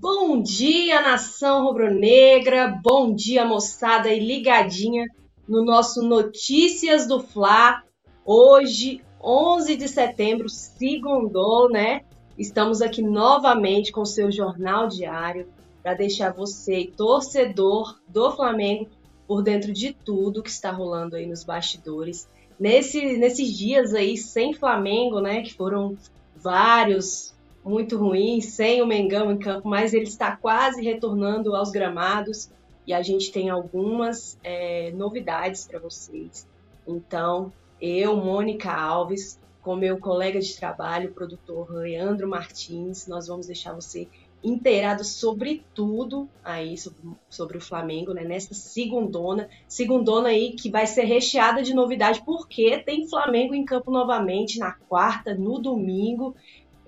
Bom dia, nação rubro-negra. Bom dia, moçada e ligadinha no nosso Notícias do Fla. Hoje, 11 de setembro, segundou, né? Estamos aqui novamente com o seu jornal diário para deixar você, torcedor do Flamengo, por dentro de tudo que está rolando aí nos bastidores. Nesse, nesses dias aí sem Flamengo, né? Que foram vários muito ruim, sem o Mengão em campo, mas ele está quase retornando aos gramados e a gente tem algumas é, novidades para vocês. Então, eu, Mônica Alves, com meu colega de trabalho, o produtor Leandro Martins, nós vamos deixar você inteirado sobre tudo aí, sobre, sobre o Flamengo, né? Nessa segundona, segundona aí que vai ser recheada de novidade, porque tem Flamengo em campo novamente na quarta, no domingo.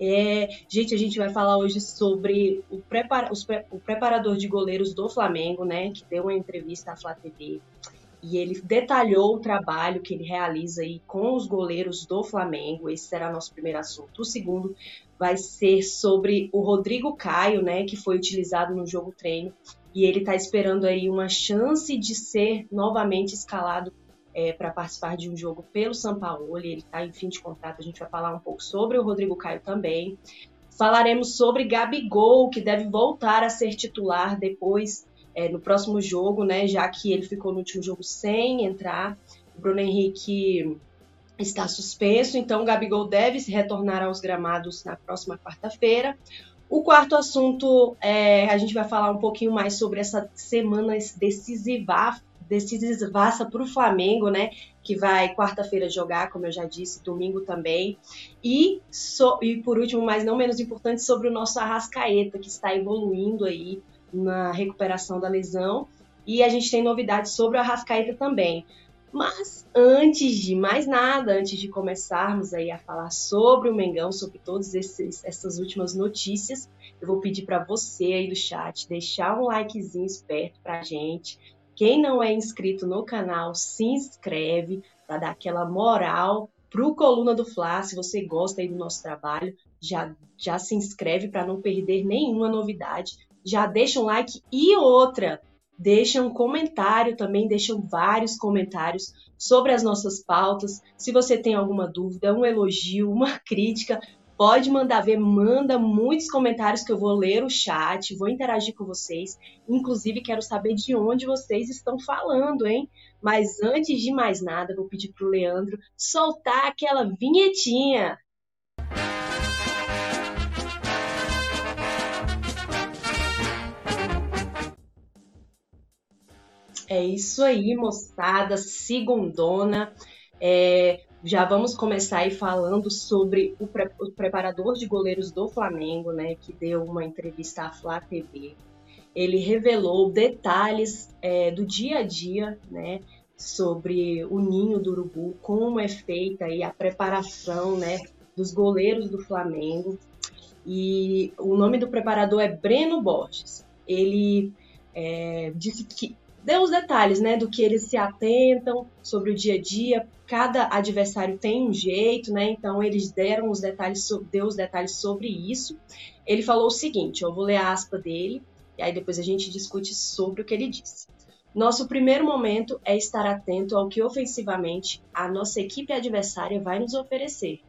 É, gente, a gente vai falar hoje sobre o, os, o preparador de goleiros do Flamengo, né? Que deu uma entrevista à Flá TV. E ele detalhou o trabalho que ele realiza aí com os goleiros do Flamengo. Esse será nosso primeiro assunto. O segundo vai ser sobre o Rodrigo Caio, né? Que foi utilizado no jogo treino. E ele está esperando aí uma chance de ser novamente escalado é, para participar de um jogo pelo São Paulo. Ele está em fim de contrato, a gente vai falar um pouco sobre o Rodrigo Caio também. Falaremos sobre Gabigol, que deve voltar a ser titular depois, é, no próximo jogo, né? Já que ele ficou no último jogo sem entrar. O Bruno Henrique está suspenso, então o Gabigol deve se retornar aos gramados na próxima quarta-feira. O quarto assunto, é, a gente vai falar um pouquinho mais sobre essa semana decisiva decisivaça para o Flamengo, né? Que vai quarta-feira jogar, como eu já disse, domingo também. E, so, e por último, mas não menos importante, sobre o nosso Arrascaeta, que está evoluindo aí na recuperação da lesão. E a gente tem novidades sobre o Arrascaeta também. Mas antes de mais nada, antes de começarmos aí a falar sobre o Mengão, sobre todas essas últimas notícias, eu vou pedir para você aí do chat deixar um likezinho esperto para gente, quem não é inscrito no canal, se inscreve para dar aquela moral pro Coluna do Fla. Se você gosta aí do nosso trabalho, já, já se inscreve para não perder nenhuma novidade. Já deixa um like e outra, deixa um comentário também, deixam vários comentários sobre as nossas pautas. Se você tem alguma dúvida, um elogio, uma crítica, Pode mandar ver, manda muitos comentários que eu vou ler o chat, vou interagir com vocês. Inclusive, quero saber de onde vocês estão falando, hein? Mas antes de mais nada, vou pedir para o Leandro soltar aquela vinhetinha. É isso aí, moçada, segundona. É, já vamos começar aí falando sobre o, pre o, preparador de goleiros do Flamengo, né, que deu uma entrevista à Flá TV. Ele revelou detalhes é, do dia a dia, né, sobre o ninho do urubu, como é feita aí a preparação, né, dos goleiros do Flamengo. E o nome do preparador é Breno Borges. Ele é, disse que deu os detalhes, né, do que eles se atentam sobre o dia a dia. Cada adversário tem um jeito, né? Então eles deram os detalhes, deu os detalhes sobre isso. Ele falou o seguinte, eu vou ler a aspa dele e aí depois a gente discute sobre o que ele disse. Nosso primeiro momento é estar atento ao que ofensivamente a nossa equipe adversária vai nos oferecer.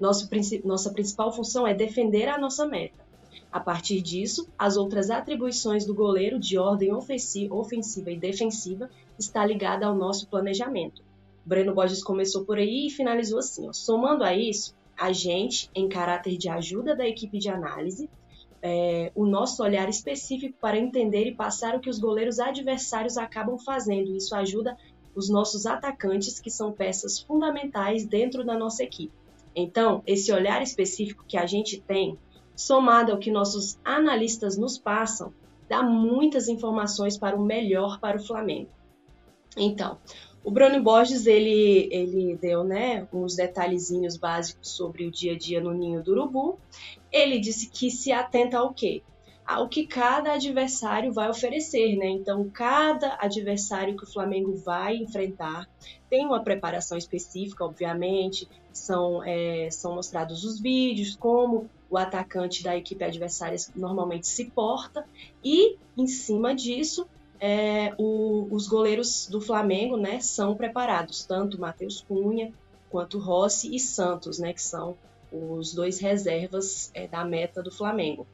Nosso, nossa principal função é defender a nossa meta. A partir disso, as outras atribuições do goleiro de ordem ofensiva e defensiva está ligada ao nosso planejamento. Breno Borges começou por aí e finalizou assim: ó. somando a isso, a gente, em caráter de ajuda da equipe de análise, é, o nosso olhar específico para entender e passar o que os goleiros adversários acabam fazendo. Isso ajuda os nossos atacantes, que são peças fundamentais dentro da nossa equipe. Então, esse olhar específico que a gente tem somado ao que nossos analistas nos passam, dá muitas informações para o melhor para o Flamengo. Então, o Bruno Borges ele, ele deu né, uns detalhezinhos básicos sobre o dia a dia no ninho do urubu. Ele disse que se atenta ao quê? Ao que cada adversário vai oferecer, né? Então, cada adversário que o Flamengo vai enfrentar tem uma preparação específica, obviamente, são, é, são mostrados os vídeos, como o atacante da equipe adversária normalmente se porta, e em cima disso, é, o, os goleiros do Flamengo né, são preparados, tanto Matheus Cunha quanto Rossi e Santos, né, que são os dois reservas é, da meta do Flamengo.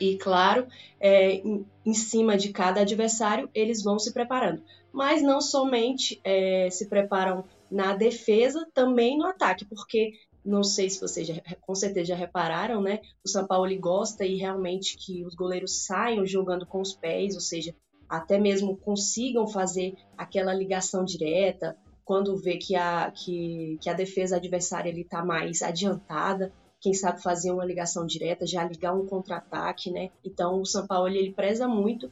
E claro, é, em, em, cima de cada adversário, eles vão se preparando. Mas não somente é, se preparam na defesa, também no ataque, porque não sei se vocês já, com certeza já repararam, né? O São Paulo gosta e realmente que os goleiros saiam jogando com os pés, ou seja, até mesmo consigam fazer aquela ligação direta quando vê que a, que, que a defesa adversária está mais adiantada, quem sabe fazer uma ligação direta, já ligar um contra-ataque, né? Então o São Paulo ele preza muito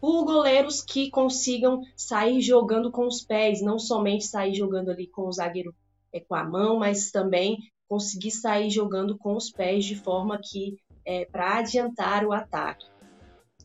por goleiros que consigam sair jogando com os pés, não somente sair jogando ali com o zagueiro é, com a mão, mas também conseguir sair jogando com os pés de forma que é, para adiantar o ataque.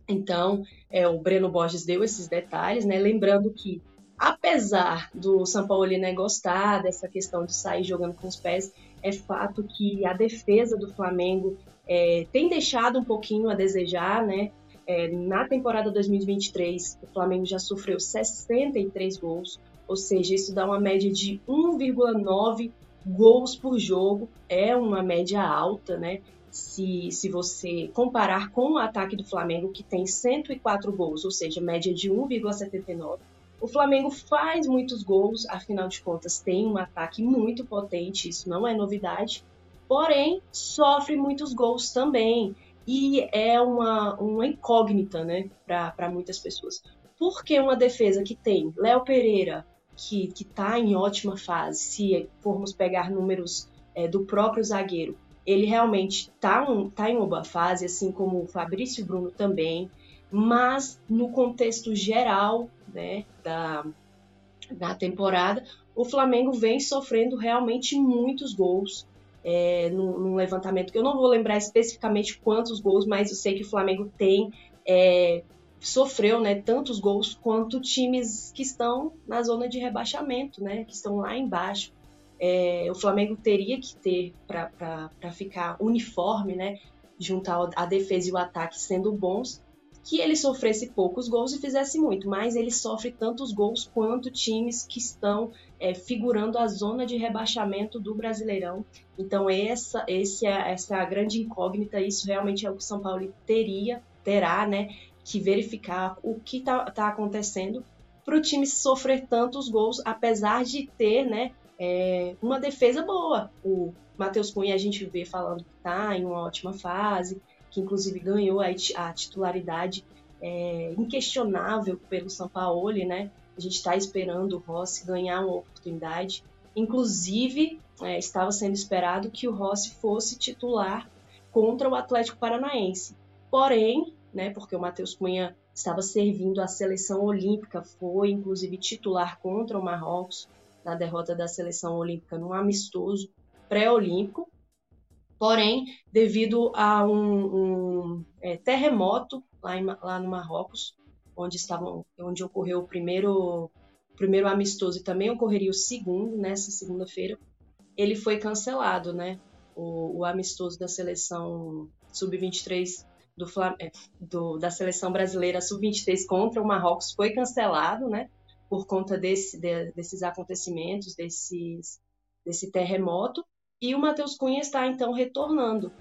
Então, é, o Breno Borges deu esses detalhes, né? Lembrando que, apesar do São Paulo né, gostar dessa questão de sair jogando com os pés, é fato que a defesa do Flamengo é, tem deixado um pouquinho a desejar, né? É, na temporada 2023, o Flamengo já sofreu 63 gols, ou seja, isso dá uma média de 1,9 gols por jogo, é uma média alta, né? Se, se você comparar com o ataque do Flamengo, que tem 104 gols, ou seja, média de 1,79. O Flamengo faz muitos gols, afinal de contas, tem um ataque muito potente, isso não é novidade, porém sofre muitos gols também. E é uma, uma incógnita né, para muitas pessoas. Por que uma defesa que tem Léo Pereira, que está em ótima fase, se formos pegar números é, do próprio zagueiro, ele realmente está um, tá em uma boa fase, assim como o Fabrício Bruno também, mas no contexto geral né, da, da temporada, o Flamengo vem sofrendo realmente muitos gols. É, num, levantamento que eu não vou lembrar especificamente quantos gols, mas eu sei que o Flamengo tem é, sofreu né, tantos gols quanto times que estão na zona de rebaixamento, né, que estão lá embaixo. É, o Flamengo teria que ter, para ficar uniforme, né, juntar a defesa e o ataque sendo bons, que ele sofresse poucos gols e fizesse muito, mas ele sofre tantos gols quanto times que estão é, figurando a zona de rebaixamento do Brasileirão. Então essa, esse é, essa é a grande incógnita, isso realmente é o que o São Paulo teria, terá, né, que verificar o que está tá acontecendo para o time sofrer tantos gols, apesar de ter né, é, uma defesa boa. O Matheus Cunha a gente vê falando que está em uma ótima fase, que inclusive ganhou a, a titularidade é, inquestionável pelo Sampaoli, né? A gente está esperando o Rossi ganhar uma oportunidade. Inclusive, é, estava sendo esperado que o Rossi fosse titular contra o Atlético Paranaense. Porém, né, porque o Matheus Cunha estava servindo a seleção olímpica, foi inclusive titular contra o Marrocos na derrota da seleção olímpica num amistoso pré-olímpico. Porém, devido a um, um é, terremoto lá, em, lá no Marrocos, onde estavam, onde ocorreu o primeiro, primeiro amistoso e também ocorreria o segundo nessa segunda-feira, ele foi cancelado, né? O, o amistoso da seleção sub-23 do, é, do, da seleção brasileira sub-23 contra o Marrocos foi cancelado, né? Por conta desse, de, desses acontecimentos, desses, desse terremoto. E o Matheus Cunha está então retornando.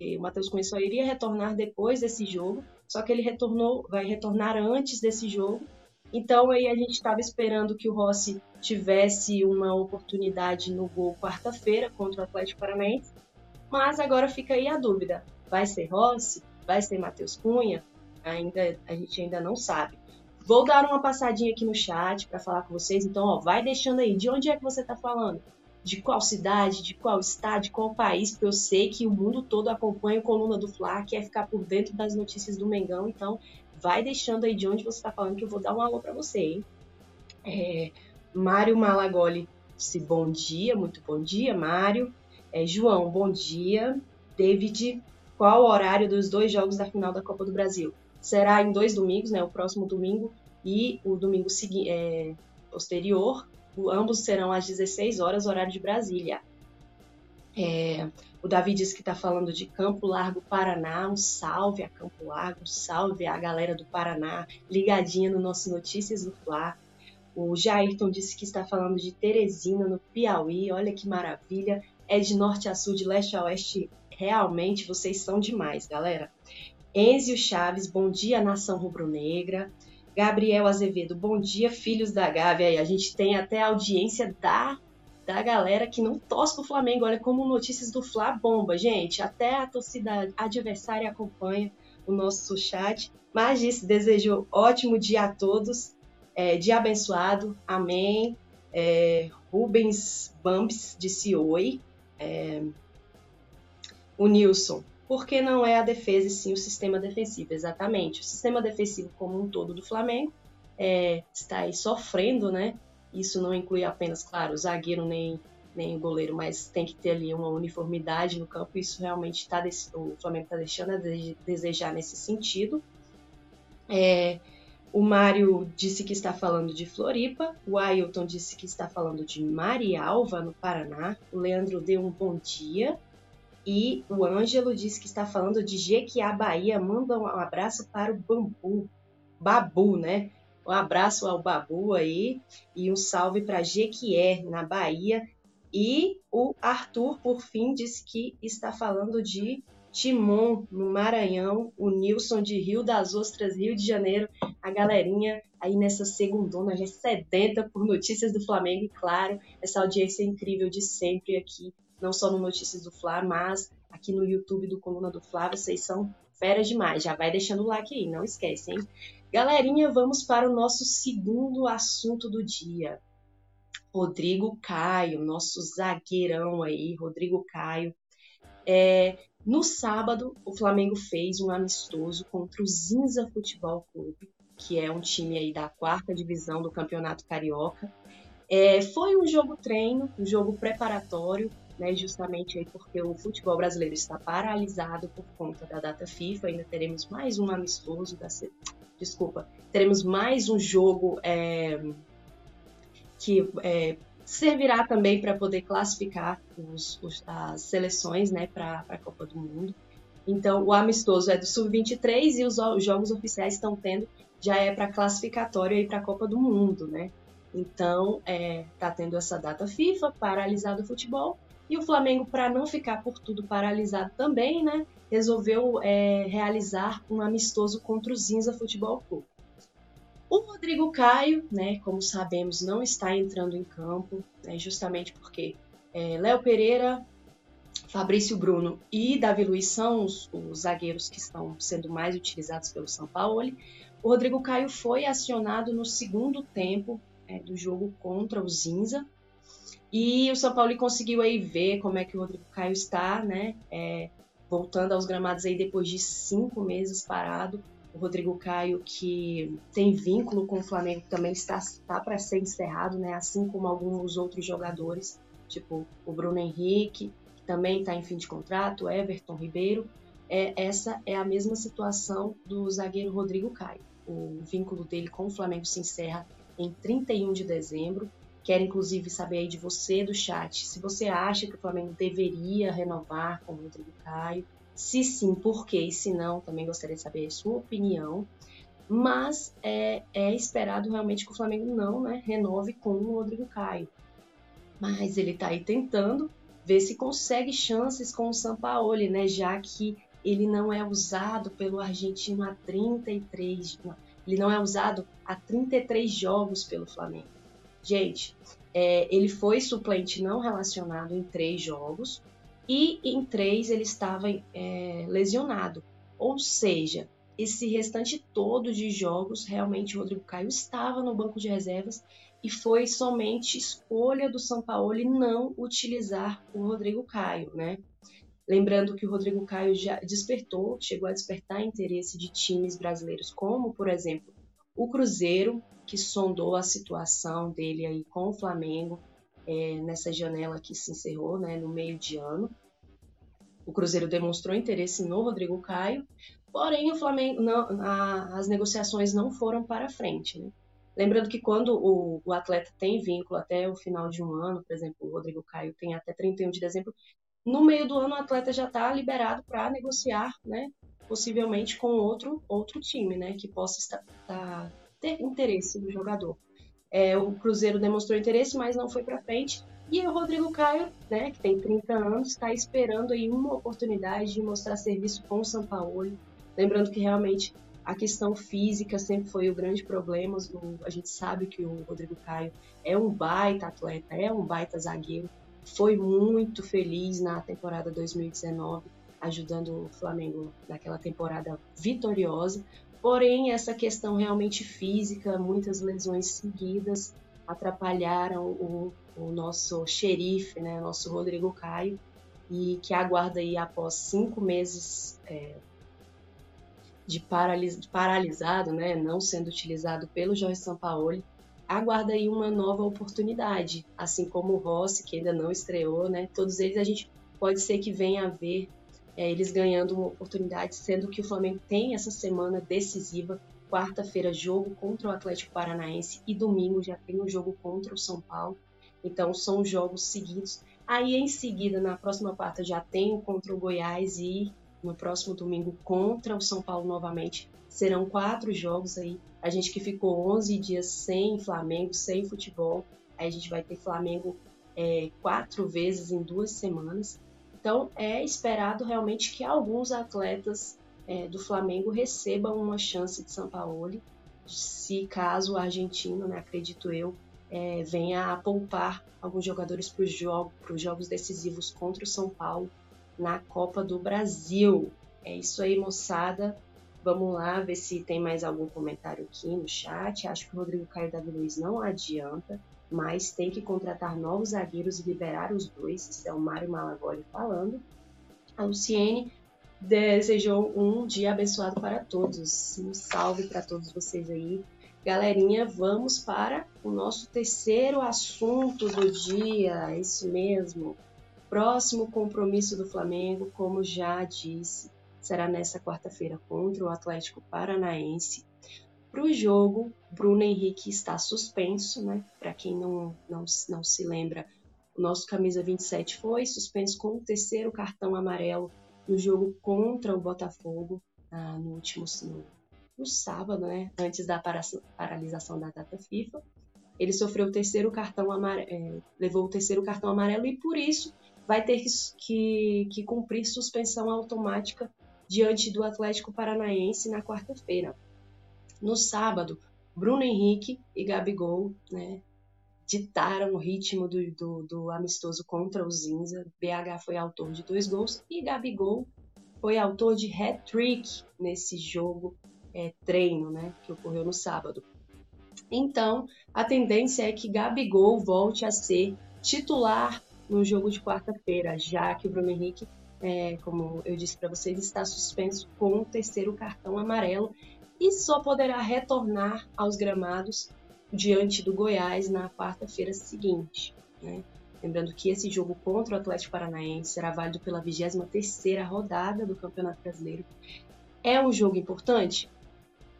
O Matheus Cunha só iria retornar depois desse jogo, só que ele retornou, vai retornar antes desse jogo. Então aí a gente estava esperando que o Rossi tivesse uma oportunidade no gol quarta-feira contra o Atlético Paranaense, mas agora fica aí a dúvida: vai ser Rossi? Vai ser Matheus Cunha, ainda a gente ainda não sabe. Vou dar uma passadinha aqui no chat para falar com vocês. Então, ó, vai deixando aí. De onde é que você está falando? De qual cidade? De qual estado? De qual país? Porque eu sei que o mundo todo acompanha a coluna do Fla, quer ficar por dentro das notícias do Mengão. Então, vai deixando aí de onde você está falando que eu vou dar um alô para você, hein? É, Mário Malagoli disse bom dia, muito bom dia, Mário. É, João, bom dia. David, qual o horário dos dois jogos da final da Copa do Brasil. Será em dois domingos, né? O próximo domingo e o domingo é, posterior. O, ambos serão às 16 horas, horário de Brasília. É, o Davi disse que está falando de Campo Largo, Paraná. Um salve a Campo Largo, um salve a galera do Paraná, ligadinha no nosso Notícias do Fla. O Jairton disse que está falando de Teresina, no Piauí. Olha que maravilha. É de norte a sul, de leste a oeste. Realmente, vocês são demais, galera. Enzio Chaves, bom dia, nação rubro-negra. Gabriel Azevedo, bom dia, filhos da Gávea. Aí, a gente tem até audiência da, da galera que não torce pro Flamengo. Olha como notícias do Fla bomba, gente. Até a torcida adversária acompanha o nosso chat. Mas disse, desejou ótimo dia a todos. É, dia abençoado. Amém. É, Rubens Bumps disse oi. É, o Nilson, porque não é a defesa e sim o sistema defensivo. Exatamente. O sistema defensivo como um todo do Flamengo é, está aí sofrendo, né? Isso não inclui apenas, claro, o zagueiro nem, nem o goleiro, mas tem que ter ali uma uniformidade no campo. Isso realmente está o Flamengo está deixando a desejar nesse sentido. É, o Mário disse que está falando de Floripa, o Ailton disse que está falando de Marialva, no Paraná, o Leandro deu um bom dia, e o Ângelo disse que está falando de Jequiá, Bahia. Manda um abraço para o Bambu, Babu, né? Um abraço ao Babu aí e um salve para Jequié, na Bahia. E o Arthur, por fim, disse que está falando de Timon, no Maranhão, o Nilson de Rio das Ostras, Rio de Janeiro, a galerinha aí nessa segundona já sedenta por notícias do Flamengo e, claro, essa audiência incrível de sempre aqui não só no Notícias do Fla, mas aqui no YouTube do Coluna do Fla, vocês são feras demais. Já vai deixando o like aí, não esquece, hein? Galerinha, vamos para o nosso segundo assunto do dia. Rodrigo Caio, nosso zagueirão aí, Rodrigo Caio. É, no sábado, o Flamengo fez um amistoso contra o Zinza Futebol Clube, que é um time aí da quarta divisão do Campeonato Carioca. É, foi um jogo treino, um jogo preparatório né, justamente aí porque o futebol brasileiro está paralisado por conta da data FIFA, ainda teremos mais um amistoso da desculpa, teremos mais um jogo é, que é, servirá também para poder classificar os, os, as seleções né, para a Copa do Mundo. Então, o amistoso é do Sub-23 e os, os, jogos oficiais estão tendo, já é para classificatório para a Copa do Mundo, né? Então, está é, tá tendo essa data FIFA, paralisado o futebol, e o Flamengo, para não ficar por tudo paralisado também, né, resolveu é, realizar um amistoso contra o Zinza Futebol Clube. O Rodrigo Caio, né, como sabemos, não está entrando em campo, né, justamente porque é, Léo Pereira, Fabrício Bruno e Davi Luiz são os, os, zagueiros que estão sendo mais utilizados pelo São Paulo. O Rodrigo Caio foi acionado no segundo tempo é, do jogo contra o Zinza, e o São Paulo conseguiu aí ver como é que o Rodrigo Caio está, né? É, voltando aos gramados aí depois de cinco meses parado. O Rodrigo Caio, que tem vínculo com o Flamengo, também está, está para ser encerrado, né? Assim como alguns outros jogadores, tipo o Bruno Henrique, que também está em fim de contrato, Everton Ribeiro. É, essa é a mesma situação do zagueiro Rodrigo Caio. O vínculo dele com o Flamengo se encerra em 31 de dezembro Quero inclusive saber aí de você do chat se você acha que o Flamengo deveria renovar com o Rodrigo Caio. Se sim, por quê? E se não, também gostaria de saber a sua opinião. Mas é, é esperado realmente que o Flamengo não né, renove com o Rodrigo Caio. Mas ele está aí tentando ver se consegue chances com o Sampaoli, né? Já que ele não é usado pelo argentino há 33, ele não é usado há 33 jogos pelo Flamengo. Gente, é, ele foi suplente não relacionado em três jogos e em três ele estava é, lesionado. Ou seja, esse restante todo de jogos, realmente o Rodrigo Caio estava no banco de reservas e foi somente escolha do São Paulo não utilizar o Rodrigo Caio, né? Lembrando que o Rodrigo Caio já despertou, chegou a despertar interesse de times brasileiros, como, por exemplo, o Cruzeiro, que sondou a situação dele aí com o Flamengo é, nessa janela que se encerrou né, no meio de ano. O Cruzeiro demonstrou interesse no Rodrigo Caio, porém o Flamengo não, a, as negociações não foram para frente. Né? Lembrando que quando o, o, atleta tem vínculo até o final de um ano, por exemplo, o Rodrigo Caio tem até 31 de dezembro, no meio do ano o atleta já está liberado para negociar, né? Possivelmente com outro, outro time, né? Que possa estar, tá, ter interesse no jogador. É, o Cruzeiro demonstrou interesse, mas não foi para frente. E o Rodrigo Caio, né, que tem 30 anos, está esperando aí uma oportunidade de mostrar serviço com o São Paulo. Lembrando que realmente a questão física sempre foi o grande problema. A gente sabe que o Rodrigo Caio é um baita atleta, é um baita zagueiro. Foi muito feliz na temporada 2019, ajudando o Flamengo naquela temporada vitoriosa. Porém, essa questão realmente física, muitas lesões seguidas, atrapalharam o, o nosso xerife, né, nosso Rodrigo Caio, e que aguarda aí após cinco meses é, de, paralis, de paralisado, né, não sendo utilizado pelo Jorge Sampaoli, aguarda aí uma nova oportunidade, assim como o Rossi, que ainda não estreou, né, todos eles a gente pode ser que venha a ver é, eles ganhando uma oportunidade, sendo que o Flamengo tem essa semana decisiva, quarta-feira jogo contra o Atlético Paranaense e domingo já tem um jogo contra o São Paulo, então são jogos seguidos. Aí em seguida, na próxima quarta, já tem o contra o Goiás e no próximo domingo contra o São Paulo novamente. Serão quatro jogos aí. A gente que ficou 11 dias sem Flamengo, sem futebol. Aí a gente vai ter Flamengo é, quatro vezes em duas semanas. Então é esperado realmente que alguns atletas é, do Flamengo recebam uma chance de São Paulo, se caso o argentino, né, acredito eu, é, venha a poupar alguns jogadores para os jogo, jogos decisivos contra o São Paulo na Copa do Brasil. É isso aí, moçada. Vamos lá ver se tem mais algum comentário aqui no chat. Acho que o Rodrigo Caio Davi Luiz não adianta, mas tem que contratar novos zagueiros e liberar os dois. Isso é o Mário Malagoli falando. A Luciene desejou um dia abençoado para todos. Um salve para todos vocês aí. Galerinha, vamos para o nosso terceiro assunto do dia. Isso mesmo. Próximo compromisso do Flamengo, como já disse, será nesta quarta-feira contra o Atlético Paranaense. Para o jogo, Bruno Henrique está suspenso, né? Para quem não, não, não se lembra, o nosso camisa 27 foi suspenso com o terceiro cartão amarelo no jogo contra o Botafogo ah, no último no, no, sábado, né? Antes da paralisação da data FIFA. Ele sofreu o terceiro cartão amarelo, é, levou o terceiro cartão amarelo e por isso vai ter que, que, que cumprir suspensão automática diante do Atlético Paranaense na quarta-feira. No sábado, Bruno Henrique e Gabigol né, ditaram o ritmo do, do, do, amistoso contra o Zinza. BH foi autor de dois gols e Gabigol foi autor de hat-trick nesse jogo é, treino né, que ocorreu no sábado. Então, a tendência é que Gabigol volte a ser titular no jogo de quarta-feira, já que o Bruno Henrique, é, como eu disse para vocês, está suspenso com o terceiro cartão amarelo e só poderá retornar aos gramados diante do Goiás na quarta-feira seguinte. Né? Lembrando que esse jogo contra o Atlético Paranaense será válido pela 23ª rodada do Campeonato Brasileiro. É um jogo importante?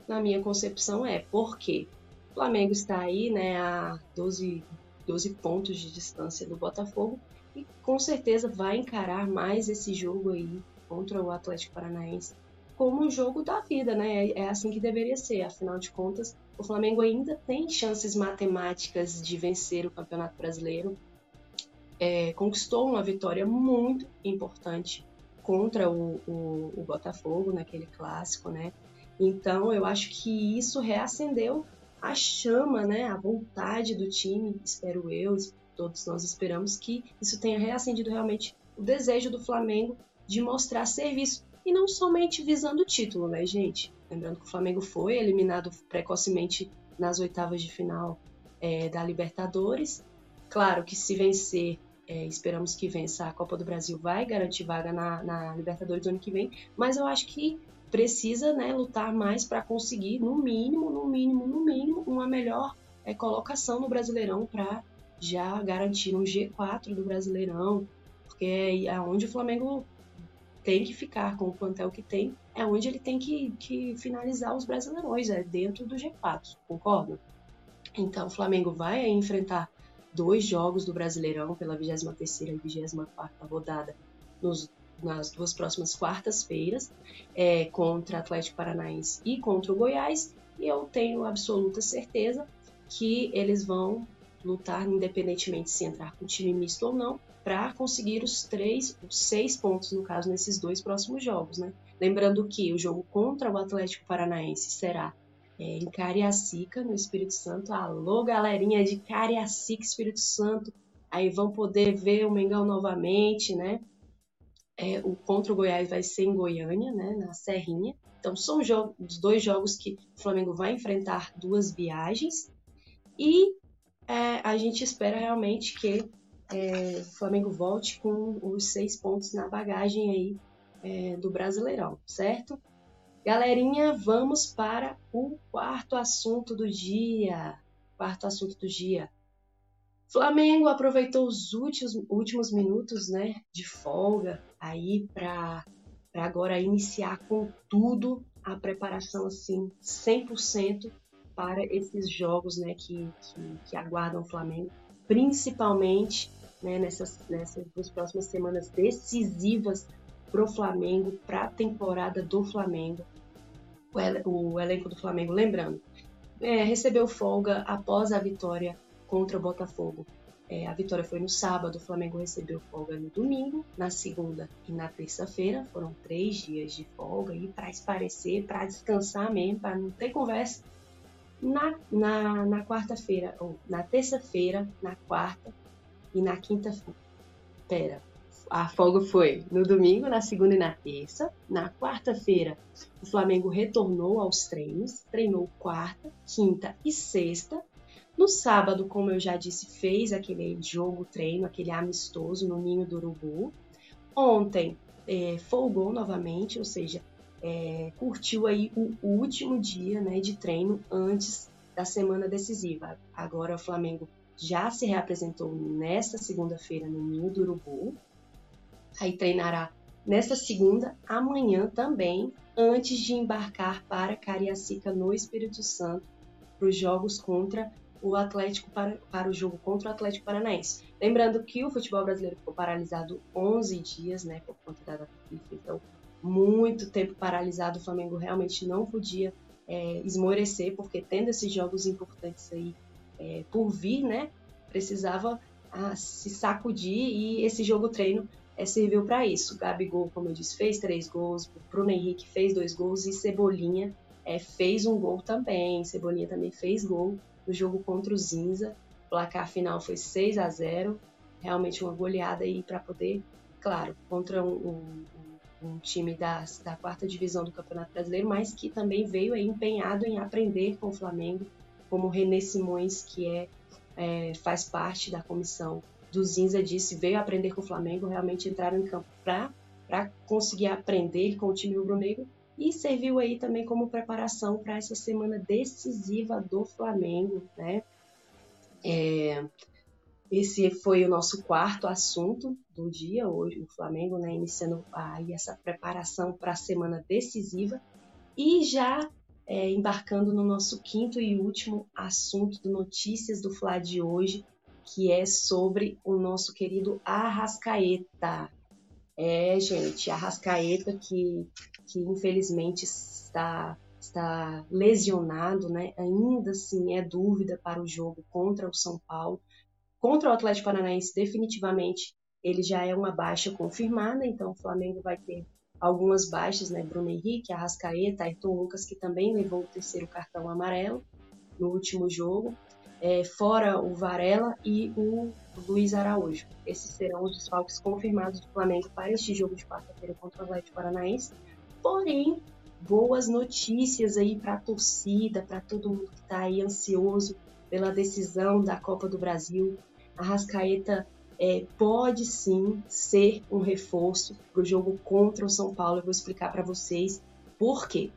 Na minha concepção é, porque o Flamengo está aí né, a 12 12 pontos de distância do Botafogo e com certeza vai encarar mais esse jogo aí contra o Atlético Paranaense como um jogo da vida, né? É assim que deveria ser. Afinal de contas, o Flamengo ainda tem chances matemáticas de vencer o Campeonato Brasileiro. É, conquistou uma vitória muito importante contra o, o, o Botafogo naquele clássico, né? Então eu acho que isso reacendeu a chama, né, a vontade do time, espero eu, todos nós esperamos que isso tenha reacendido realmente o desejo do Flamengo de mostrar serviço e não somente visando o título, né, gente? Lembrando que o Flamengo foi eliminado precocemente nas oitavas de final é, da Libertadores. Claro que se vencer, é, esperamos que vença a Copa do Brasil, vai garantir vaga na, na Libertadores do ano que vem, mas eu acho que precisa né, lutar mais para conseguir, no mínimo, no mínimo, no mínimo, uma melhor é, colocação no Brasileirão para já garantir um G4 do Brasileirão, porque é aonde o Flamengo tem que ficar com o plantel que tem, é onde ele tem que, que finalizar os Brasileirões, é dentro do G4, concorda? Então o Flamengo vai enfrentar dois jogos do Brasileirão pela 23ª e 24ª rodada nos, nas duas próximas quartas-feiras, é, contra Atlético Paranaense e contra o Goiás, e eu tenho absoluta certeza que eles vão lutar, independentemente se entrar com time misto ou não, para conseguir os três, os seis pontos, no caso, nesses dois próximos jogos, né? Lembrando que o jogo contra o Atlético Paranaense será é, em Cariacica, no Espírito Santo. Alô, galerinha de Cariacica, Espírito Santo. Aí vão poder ver o Mengão novamente, né? É, o contra o Goiás vai ser em Goiânia, né? Na Serrinha. Então são os dois jogos que o Flamengo vai enfrentar duas viagens. E é, a gente espera realmente que é, o Flamengo volte com os seis pontos na bagagem aí é, do Brasileirão, certo? Galerinha, vamos para o quarto assunto do dia. Quarto assunto do dia. Flamengo aproveitou os últimos, últimos minutos né, de folga aí para agora iniciar com tudo a preparação assim 100% para esses jogos né, que, que, que aguardam o Flamengo, principalmente né, nessas, nessas duas próximas semanas decisivas para o Flamengo, para a temporada do Flamengo. O, el o, elenco do Flamengo, lembrando, é, recebeu folga após a vitória contra o Botafogo. É, a vitória foi no sábado, o Flamengo recebeu folga no domingo, na segunda e na terça-feira. Foram três dias de folga e para esparecer, para descansar mesmo, para não ter conversa. Na, na, na quarta-feira, ou na terça-feira, na quarta e na quinta-feira. Pera, a folga foi no domingo, na segunda e na terça. Na quarta-feira, o Flamengo retornou aos treinos, treinou quarta, quinta e sexta. No sábado, como eu já disse, fez aquele jogo treino, aquele amistoso no Ninho do Urubu. Ontem é, folgou novamente, ou seja, é, curtiu aí o último dia né, de treino antes da semana decisiva. Agora o Flamengo já se reapresentou nesta segunda-feira no Ninho do Urubu. Aí treinará nesta segunda, amanhã também, antes de embarcar para Cariacica no Espírito Santo para os jogos contra o Atlético para, para o jogo contra o Atlético Paranaense. Lembrando que o futebol brasileiro ficou paralisado 11 dias, né, por conta da FIFA, então muito tempo paralisado, o Flamengo realmente não podia é, esmorecer, porque tendo esses jogos importantes aí é, por vir, né, precisava ah, se sacudir e esse jogo treino é, serviu para isso. Gabigol, como eu disse, fez três gols, Bruno Henrique fez dois gols e Cebolinha é, fez um gol também. Cebolinha também fez gol no jogo contra o Zinza. O placar final foi 6 a 0 realmente uma goleada aí para poder, claro, contra um, um, um time da, da quarta divisão do Campeonato Brasileiro, mas que também veio empenhado em aprender com o Flamengo, como René Simões, que é, é faz parte da comissão do Zinza, disse, veio aprender com o Flamengo, realmente entraram em campo para conseguir aprender com o time rubro-negro e serviu aí também como preparação para essa semana decisiva do Flamengo, né? É, esse foi o nosso quarto assunto do dia hoje, o Flamengo, né, iniciando aí essa preparação para a semana decisiva e já é, embarcando no nosso quinto e último assunto do Notícias do Fla de hoje, que é sobre o nosso querido Arrascaeta. É, gente, Arrascaeta que, que infelizmente está, está lesionado, né? Ainda assim é dúvida para o jogo contra o São Paulo. Contra o Atlético Paranaense, definitivamente, ele já é uma baixa confirmada, então o Flamengo vai ter algumas baixas, né? Bruno Henrique, Arrascaeta, Ayrton Lucas, que também levou o terceiro cartão amarelo no último jogo é, fora o Varela e o Luiz Araújo. Esses serão os desfalques confirmados do Flamengo para este jogo de quarta-feira contra o Atlético Paranaense. Porém, boas notícias aí para a torcida, para todo mundo que está aí ansioso pela decisão da Copa do Brasil. A Rascaeta é, pode sim ser um reforço para o jogo contra o São Paulo. Eu vou explicar para vocês por quê.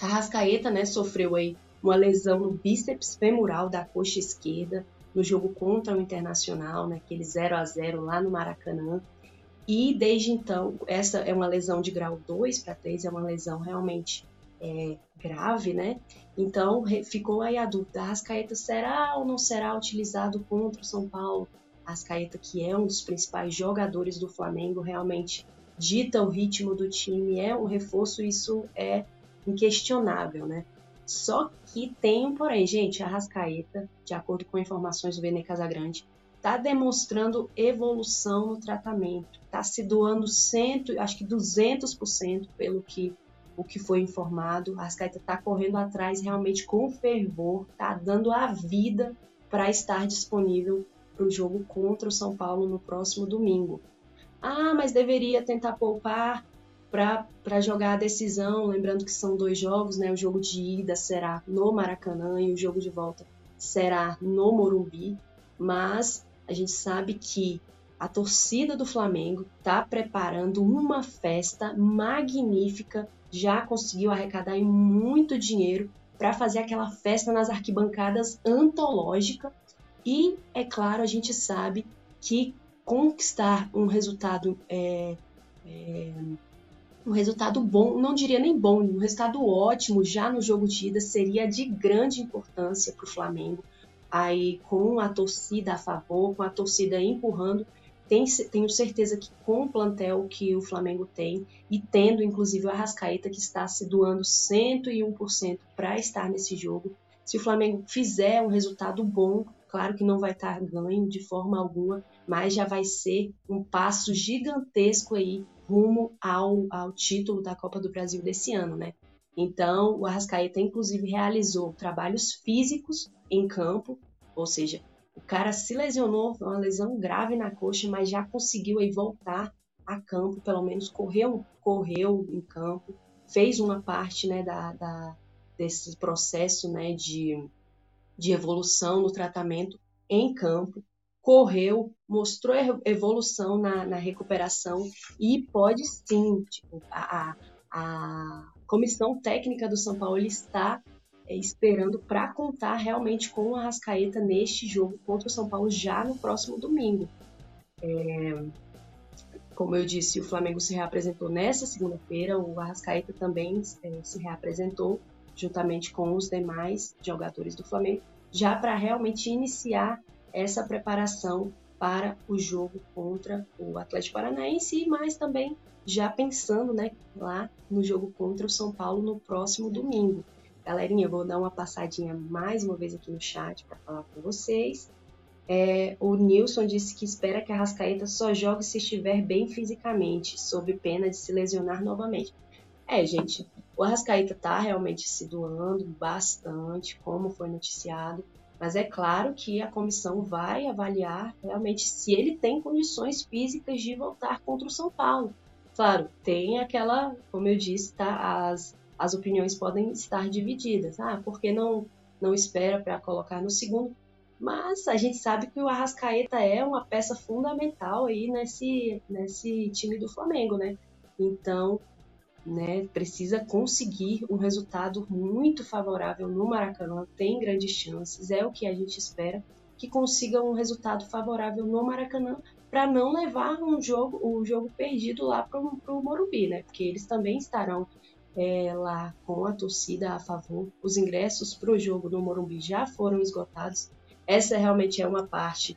A Rascaeta né, sofreu aí uma lesão no bíceps femoral da coxa esquerda no jogo contra o Internacional, naquele 0 a 0 lá no Maracanã. E desde então, essa é uma lesão de grau 2 para 3, é uma lesão realmente é, grave, né? Então ficou aí a dúvida: a Rascaeta será ou não será utilizado contra o São Paulo? A Arrascaeta, que é um dos principais jogadores do Flamengo, realmente dita o ritmo do time, é um reforço, isso é inquestionável, né? Só que tem um porém, gente, a Arrascaeta, de acordo com informações do Vene Casagrande, está demonstrando evolução no tratamento, está se doando cento, acho que 200% pelo que o que foi informado. A Arrascaeta está correndo atrás realmente com fervor, está dando a vida para estar disponível para o jogo contra o São Paulo no próximo domingo. Ah, mas deveria tentar poupar para jogar a decisão, lembrando que são dois jogos, né? O jogo de ida será no Maracanã e o jogo de volta será no Morumbi, mas a gente sabe que a torcida do Flamengo está preparando uma festa magnífica, já conseguiu arrecadar muito dinheiro para fazer aquela festa nas arquibancadas antológica e, é claro, a gente sabe que conquistar um resultado é, é, um resultado bom, não diria nem bom, um resultado ótimo já no jogo de ida seria de grande importância para o Flamengo. Aí com a torcida a favor, com a torcida empurrando, tem, tenho certeza que com o plantel que o Flamengo tem e tendo inclusive o Arrascaeta que está se doando 101% para estar nesse jogo, se o Flamengo fizer um resultado bom, Claro que não vai estar ganho de forma alguma, mas já vai ser um passo gigantesco aí rumo ao, ao título da Copa do Brasil desse ano, né? Então, o Arrascaeta, inclusive, realizou trabalhos físicos em campo, ou seja, o cara se lesionou, uma lesão grave na coxa, mas já conseguiu aí voltar a campo, pelo menos correu, correu em campo, fez uma parte né, da, da desse processo né, de, de evolução no tratamento em campo, correu, mostrou evolução na, na recuperação e pode sim, tipo, a, a comissão técnica do São Paulo está é, esperando para contar realmente com o Arrascaeta neste jogo contra o São Paulo já no próximo domingo. É, como eu disse, o Flamengo se reapresentou nessa segunda-feira, o Arrascaeta também é, se reapresentou juntamente com os demais jogadores do Flamengo, já para realmente iniciar essa preparação para o jogo contra o Atlético Paranaense, mas também já pensando né, lá no jogo contra o São Paulo no próximo domingo. Galerinha, eu vou dar uma passadinha mais uma vez aqui no chat para falar com vocês. É, o Nilson disse que espera que a Rascaeta só jogue se estiver bem fisicamente, sob pena de se lesionar novamente. É, gente, o Arrascaeta está realmente se doando bastante, como foi noticiado, mas é claro que a comissão vai avaliar realmente se ele tem condições físicas de voltar contra o São Paulo. Claro, tem aquela, como eu disse, tá, as, as opiniões podem estar divididas. Ah, por que não, não espera para colocar no segundo? Mas a gente sabe que o Arrascaeta é uma peça fundamental aí nesse, nesse time do Flamengo, né? Então, né, precisa conseguir um resultado muito favorável no Maracanã, tem grandes chances, é o que a gente espera que consiga um resultado favorável no Maracanã para não levar um jogo, o um jogo perdido lá para o Morumbi, né? Porque eles também estarão é, lá com a torcida a favor. Os ingressos para o jogo no Morumbi já foram esgotados. Essa realmente é uma parte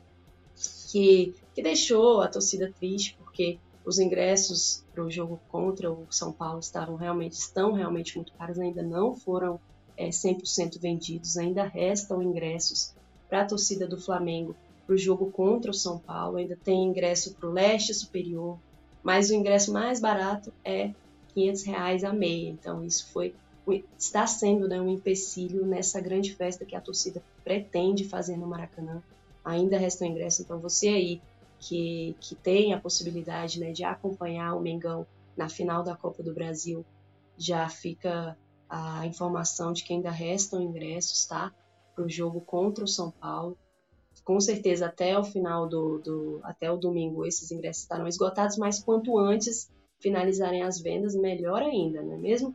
que, que deixou a torcida triste, porque os ingressos para o jogo contra o São Paulo estavam realmente estão realmente muito caros, ainda não foram é, 100% vendidos, ainda restam ingressos para a torcida do Flamengo para o jogo contra o São Paulo, ainda tem ingresso para o leste superior, mas o ingresso mais barato é 500 reais a meia, então isso foi está sendo né, um empecilho nessa grande festa que a torcida pretende fazer no Maracanã. Ainda resta o ingresso, então você aí que, que tem a possibilidade né, de acompanhar o Mengão na final da Copa do Brasil, já fica a informação de que ainda restam ingressos, tá? Para o jogo contra o São Paulo. Com certeza, até o final do, do, até o domingo, esses ingressos estarão esgotados, mas quanto antes finalizarem as vendas, melhor ainda, não é mesmo?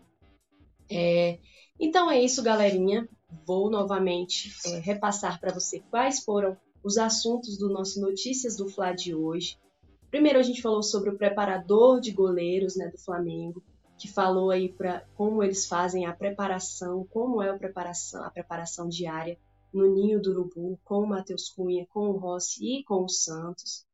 É, então é isso, galerinha. Vou novamente é, repassar para você quais foram os assuntos do nosso Notícias do Fla de hoje. Primeiro a gente falou sobre o preparador de goleiros né, do Flamengo, que falou aí para como eles fazem a preparação, como é a preparação, a preparação diária no Ninho do Urubu, com o Matheus Cunha, com o Rossi e com o Santos.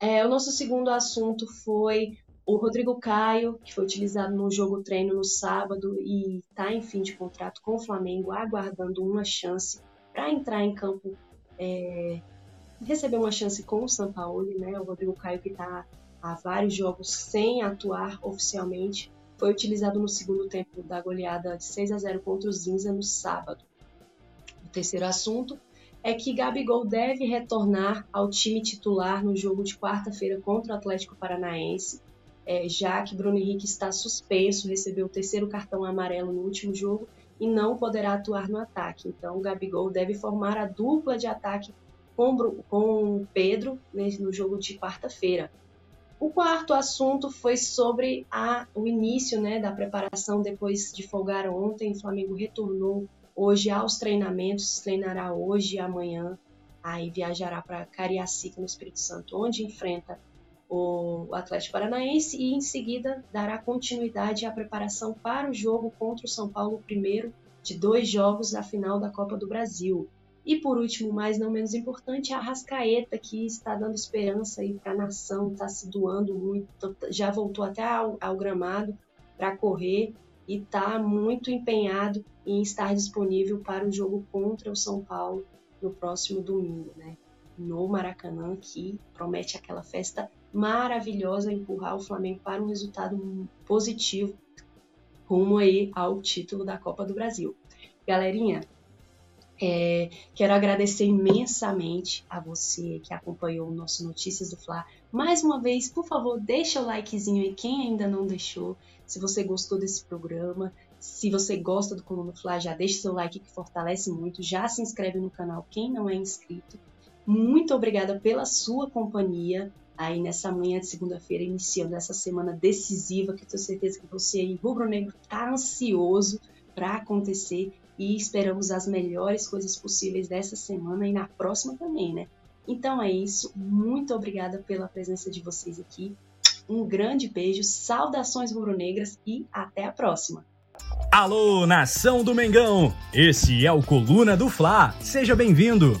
É, o nosso segundo assunto foi o Rodrigo Caio, que foi utilizado no jogo treino no sábado e está em fim de contrato com o Flamengo, aguardando uma chance para entrar em campo, é, receber uma chance com o São Paulo, né? O Rodrigo Caio que está há vários jogos sem atuar oficialmente, foi utilizado no segundo tempo da goleada de 6 a 0 contra o Zinza no sábado. O terceiro assunto é que Gabigol deve retornar ao time titular no jogo de quarta-feira contra o Atlético Paranaense, é, já que Bruno Henrique está suspenso, recebeu o terceiro cartão amarelo no último jogo e não poderá atuar no ataque. Então, o Gabigol deve formar a dupla de ataque com, com Pedro né, no jogo de quarta-feira. O quarto assunto foi sobre a, o início né, da preparação depois de folgar ontem. O Flamengo retornou hoje aos treinamentos, treinará hoje e amanhã. Aí viajará para Cariacica, no Espírito Santo, onde enfrenta o Atlético Paranaense e em seguida dará continuidade à preparação para o jogo contra o São Paulo, primeiro de dois jogos da final da Copa do Brasil. E por último, mas não menos importante, a Arrascaeta, que está dando esperança para a nação, está se doando muito, já voltou até ao, ao gramado para correr e está muito empenhado em estar disponível para o jogo contra o São Paulo no próximo domingo, né? No Maracanã, que promete aquela festa maravilhosa, empurrar o Flamengo para um resultado positivo rumo aí ao título da Copa do Brasil. Galerinha, é, quero agradecer imensamente a você que acompanhou o nosso Notícias do Fla. Mais uma vez, por favor, deixa o likezinho aí, quem ainda não deixou. Se você gostou desse programa, se você gosta do Coluna Fla, já deixa seu like que fortalece muito. Já se inscreve no canal quem não é inscrito. Muito obrigada pela sua companhia aí nessa manhã de segunda-feira, iniciando essa semana decisiva, que tenho certeza que você aí, rubro-negro, tá ansioso para acontecer e esperamos as melhores coisas possíveis dessa semana e na próxima também, né? Então é isso. Muito obrigada pela presença de vocês aqui. Um grande beijo, saudações rubro-negras e até a próxima. Alô, nação do Mengão! Esse é o Coluna do Fla. Seja bem-vindo